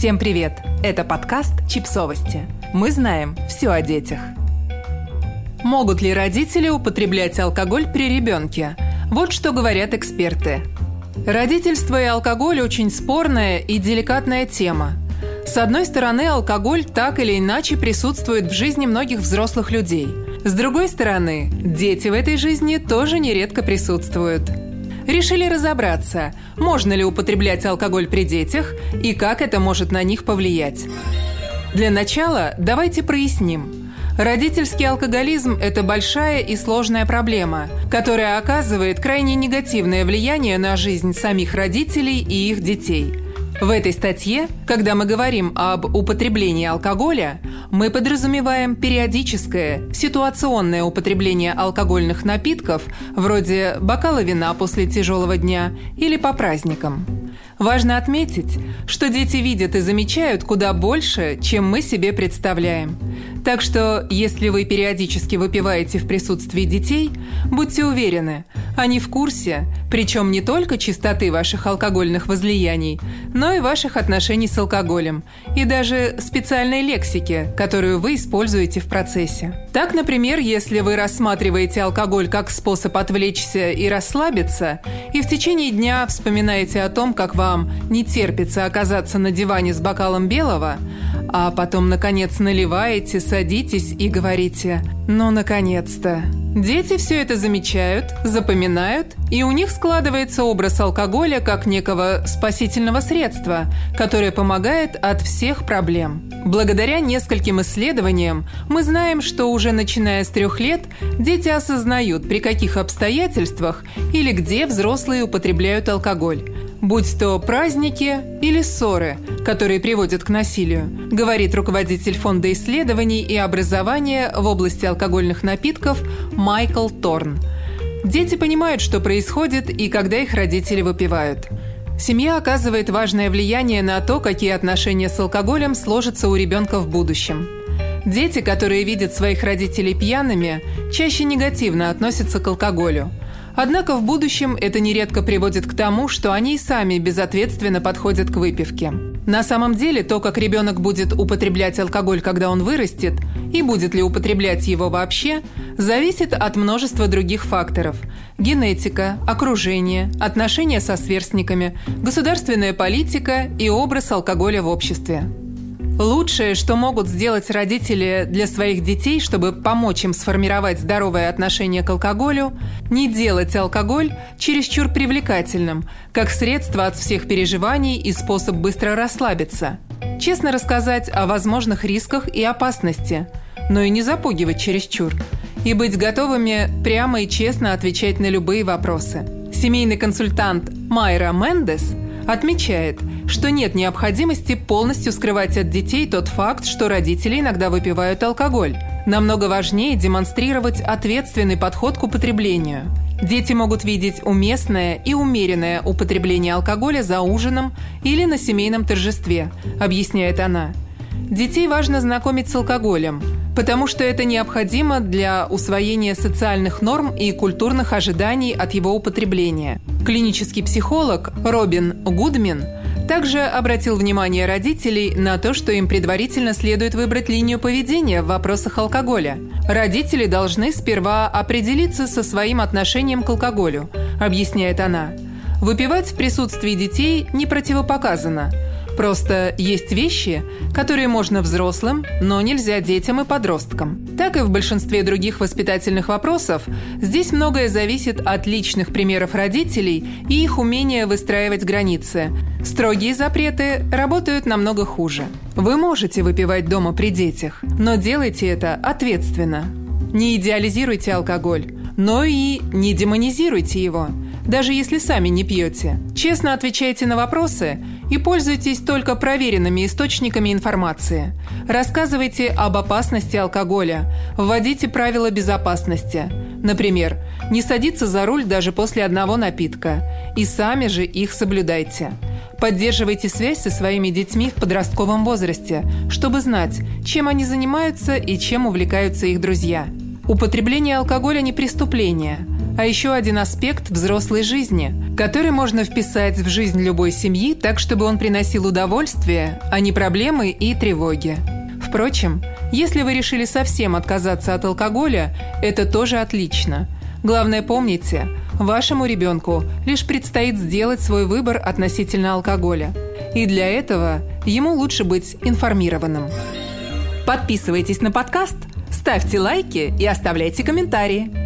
Всем привет! Это подкаст «Чипсовости». Мы знаем все о детях. Могут ли родители употреблять алкоголь при ребенке? Вот что говорят эксперты. Родительство и алкоголь – очень спорная и деликатная тема. С одной стороны, алкоголь так или иначе присутствует в жизни многих взрослых людей. С другой стороны, дети в этой жизни тоже нередко присутствуют – решили разобраться, можно ли употреблять алкоголь при детях и как это может на них повлиять. Для начала давайте проясним. Родительский алкоголизм – это большая и сложная проблема, которая оказывает крайне негативное влияние на жизнь самих родителей и их детей – в этой статье, когда мы говорим об употреблении алкоголя, мы подразумеваем периодическое, ситуационное употребление алкогольных напитков, вроде бокала вина после тяжелого дня или по праздникам. Важно отметить, что дети видят и замечают куда больше, чем мы себе представляем. Так что, если вы периодически выпиваете в присутствии детей, будьте уверены, они в курсе, причем не только чистоты ваших алкогольных возлияний, но и ваших отношений с алкоголем, и даже специальной лексики, которую вы используете в процессе. Так, например, если вы рассматриваете алкоголь как способ отвлечься и расслабиться, и в течение дня вспоминаете о том, как вам не терпится оказаться на диване с бокалом белого, а потом, наконец, наливаете, садитесь и говорите «Ну, наконец-то!» Дети все это замечают, запоминают, и у них складывается образ алкоголя как некого спасительного средства, которое помогает от всех проблем. Благодаря нескольким исследованиям мы знаем, что уже начиная с трех лет дети осознают, при каких обстоятельствах или где взрослые употребляют алкоголь будь то праздники или ссоры, которые приводят к насилию, говорит руководитель Фонда исследований и образования в области алкогольных напитков Майкл Торн. Дети понимают, что происходит и когда их родители выпивают. Семья оказывает важное влияние на то, какие отношения с алкоголем сложатся у ребенка в будущем. Дети, которые видят своих родителей пьяными, чаще негативно относятся к алкоголю – Однако в будущем это нередко приводит к тому, что они сами безответственно подходят к выпивке. На самом деле, то, как ребенок будет употреблять алкоголь, когда он вырастет, и будет ли употреблять его вообще, зависит от множества других факторов. Генетика, окружение, отношения со сверстниками, государственная политика и образ алкоголя в обществе. Лучшее, что могут сделать родители для своих детей, чтобы помочь им сформировать здоровое отношение к алкоголю, не делать алкоголь чересчур привлекательным, как средство от всех переживаний и способ быстро расслабиться. Честно рассказать о возможных рисках и опасности, но и не запугивать чересчур. И быть готовыми прямо и честно отвечать на любые вопросы. Семейный консультант Майра Мендес отмечает – что нет необходимости полностью скрывать от детей тот факт, что родители иногда выпивают алкоголь. Намного важнее демонстрировать ответственный подход к употреблению. Дети могут видеть уместное и умеренное употребление алкоголя за ужином или на семейном торжестве, объясняет она. Детей важно знакомить с алкоголем, потому что это необходимо для усвоения социальных норм и культурных ожиданий от его употребления. Клинический психолог Робин Гудмин – также обратил внимание родителей на то, что им предварительно следует выбрать линию поведения в вопросах алкоголя. Родители должны сперва определиться со своим отношением к алкоголю, объясняет она. Выпивать в присутствии детей не противопоказано – Просто есть вещи, которые можно взрослым, но нельзя детям и подросткам. Так и в большинстве других воспитательных вопросов, здесь многое зависит от личных примеров родителей и их умения выстраивать границы. Строгие запреты работают намного хуже. Вы можете выпивать дома при детях, но делайте это ответственно. Не идеализируйте алкоголь, но и не демонизируйте его, даже если сами не пьете. Честно отвечайте на вопросы – и пользуйтесь только проверенными источниками информации. Рассказывайте об опасности алкоголя, вводите правила безопасности. Например, не садиться за руль даже после одного напитка, и сами же их соблюдайте. Поддерживайте связь со своими детьми в подростковом возрасте, чтобы знать, чем они занимаются и чем увлекаются их друзья. Употребление алкоголя не преступление – а еще один аспект взрослой жизни, который можно вписать в жизнь любой семьи так, чтобы он приносил удовольствие, а не проблемы и тревоги. Впрочем, если вы решили совсем отказаться от алкоголя, это тоже отлично. Главное помните, вашему ребенку лишь предстоит сделать свой выбор относительно алкоголя. И для этого ему лучше быть информированным. Подписывайтесь на подкаст, ставьте лайки и оставляйте комментарии.